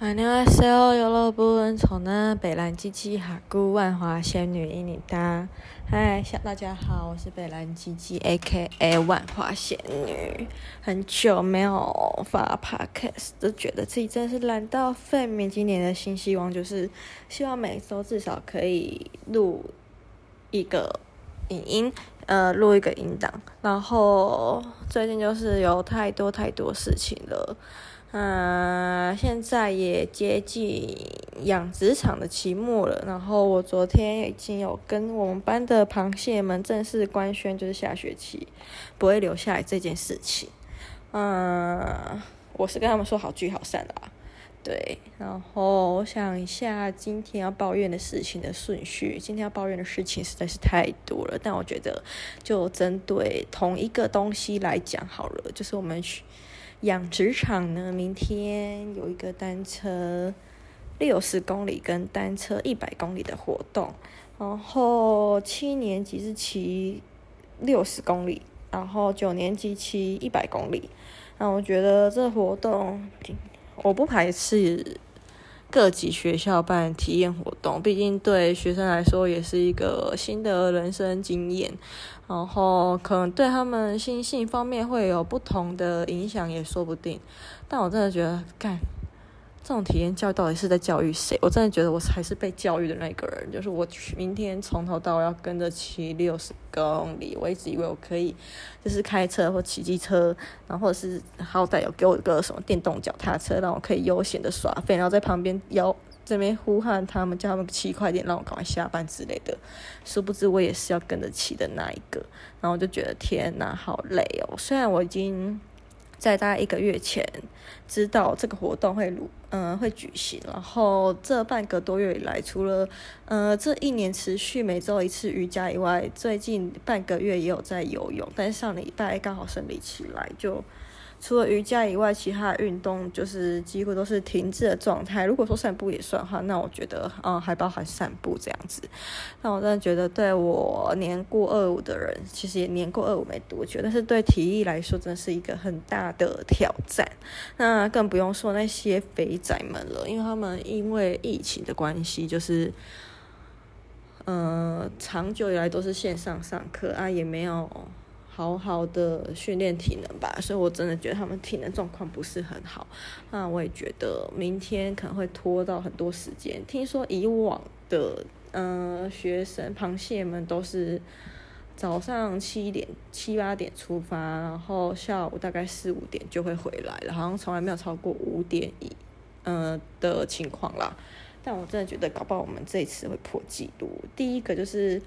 哈妞阿塞有乐不问从呢，北兰鸡鸡哈姑万华仙女伊妮哒，嗨，小大家好，我是北兰鸡鸡 A.K.A 万华仙女，很久没有发 Podcast，都觉得自己真是懒到废。眠今年的新希望就是希望每周至少可以录一个影音，呃，录一个音档。然后最近就是有太多太多事情了。啊，现在也接近养殖场的期末了。然后我昨天已经有跟我们班的螃蟹们正式官宣，就是下学期不会留下来这件事情。嗯，我是跟他们说好聚好散的。对，然后我想一下今天要抱怨的事情的顺序。今天要抱怨的事情实在是太多了，但我觉得就针对同一个东西来讲好了，就是我们养殖场呢，明天有一个单车六十公里跟单车一百公里的活动，然后七年级是骑六十公里，然后九年级骑一百公里。那我觉得这活动我不排斥。各级学校办体验活动，毕竟对学生来说也是一个新的人生经验，然后可能对他们心性方面会有不同的影响，也说不定。但我真的觉得，干。这种体验教育到底是在教育谁？我真的觉得我还是被教育的那个人。就是我明天从头到尾要跟着骑六十公里，我一直以为我可以，就是开车或骑机车，然后或者是好歹有给我一个什么电动脚踏车，让我可以悠闲的耍废，然后在旁边摇这边呼喊他们，叫他们骑快点，让我赶快下班之类的。殊不知我也是要跟着骑的那一个，然后我就觉得天哪，好累哦。虽然我已经。在大概一个月前，知道这个活动会录，嗯、呃，会举行。然后这半个多月以来，除了，呃，这一年持续每周一次瑜伽以外，最近半个月也有在游泳。但是上礼拜刚好生理期来就。除了瑜伽以外，其他的运动就是几乎都是停滞的状态。如果说散步也算的话，那我觉得，嗯，还包含散步这样子。那我真的觉得，对我年过二五的人，其实也年过二五没多久，但是对体力来说，真的是一个很大的挑战。那更不用说那些肥仔们了，因为他们因为疫情的关系，就是，嗯，长久以来都是线上上课啊，也没有。好好的训练体能吧，所以我真的觉得他们体能状况不是很好。那我也觉得明天可能会拖到很多时间。听说以往的嗯、学生螃蟹们都是早上七点七八点出发，然后下午大概四五点就会回来了，好像从来没有超过五点以嗯、的情况啦。但我真的觉得搞不好我们这一次会破纪录。第一个就是。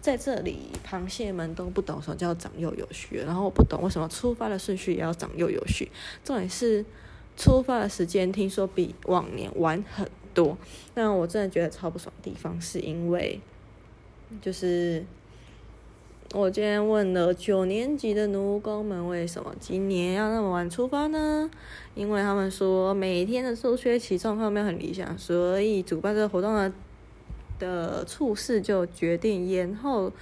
在这里，螃蟹们都不懂什么叫长幼有序，然后我不懂为什么出发的顺序也要长幼有序。重点是出发的时间听说比往年晚很多，那我真的觉得超不爽的地方是因为，就是我今天问了九年级的奴工们为什么今年要那么晚出发呢？因为他们说每天的数学期状况没有很理想，所以主办这个活动的。的处事就决定延后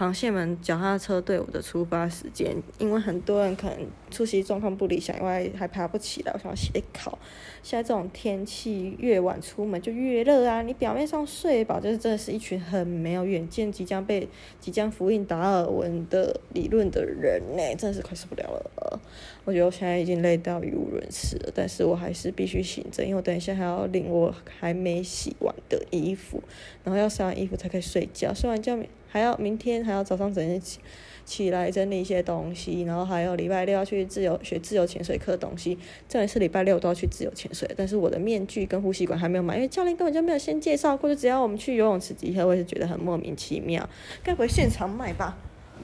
螃蟹们脚踏车队伍的出发时间，因为很多人可能出席状况不理想，因为还爬不起来。我想要写考，现在这种天气越晚出门就越热啊！你表面上睡饱，就是真的是一群很没有远见、即将被即将复印达尔文的理论的人呢，真的是快受不了了。我觉得我现在已经累到语无伦次了，但是我还是必须醒着，因为我等一下还要领我还没洗完的衣服，然后要晒完衣服才可以睡觉，睡完觉还要明天还要早上整天起起来整理一些东西，然后还有礼拜六要去自由学自由潜水课的东西。这里是礼拜六都要去自由潜水，但是我的面具跟呼吸管还没有买，因为教练根本就没有先介绍过，就只要我们去游泳池集合，我也是觉得很莫名其妙。该回现场买吧？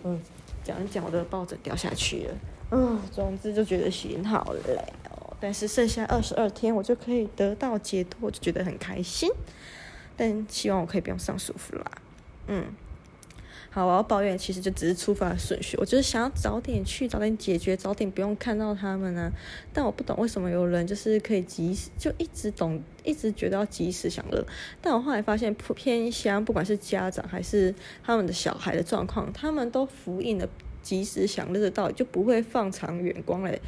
嗯，讲一讲我的抱枕掉下去了。嗯，总之就觉得心好累哦。但是剩下二十二天我就可以得到解脱，我就觉得很开心。但希望我可以不用上舒服啦。嗯。好，我要抱怨，其实就只是出发的顺序。我就是想要早点去，早点解决，早点不用看到他们啊。但我不懂为什么有人就是可以及时，就一直懂，一直觉得要及时享乐。但我后来发现，偏乡不管是家长还是他们的小孩的状况，他们都符应了及时享乐的道理，就不会放长远光来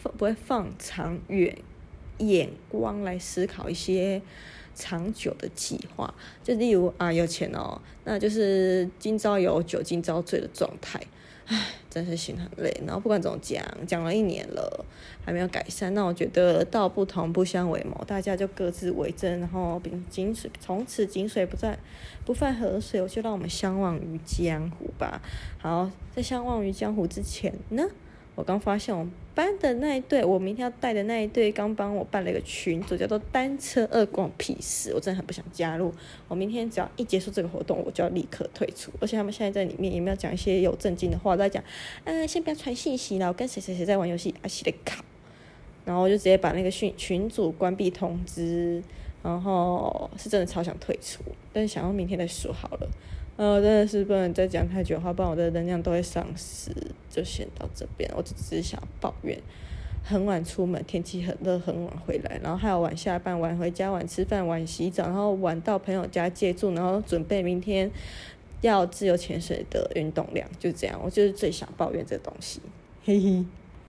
放，不会放长远眼光来思考一些长久的计划。就例如啊，有钱哦，那就是今朝有酒今朝醉的状态。唉，真是心很累。然后不管怎么讲，讲了一年了，还没有改善。那我觉得道不同不相为谋，大家就各自为政，然后井水从此井水不再不犯河水，我就让我们相忘于江湖吧。好，在相忘于江湖之前呢，我刚发现我们班的那一对，我明天要带的那一对，刚帮我办了一个群组，叫做单车二逛屁事，我真的很不想加入。我明天只要一结束这个活动，我就要立刻退出。而且他们现在在里面也没有讲一些有正经的话，在讲，嗯、呃，先不要传信息了，我跟谁谁谁在玩游戏，啊，洗的卡。然后我就直接把那个群群组关闭通知，然后是真的超想退出，但是想要明天再说好了。呃，真的是不能再讲太久的话，不然我的能量都会丧失。就先到这边，我只是想抱怨，很晚出门，天气很热，很晚回来，然后还有晚下班，晚回家，晚吃饭，晚洗澡，然后晚到朋友家借住，然后准备明天要自由潜水的运动量，就这样，我就是最想抱怨这东西，嘿嘿。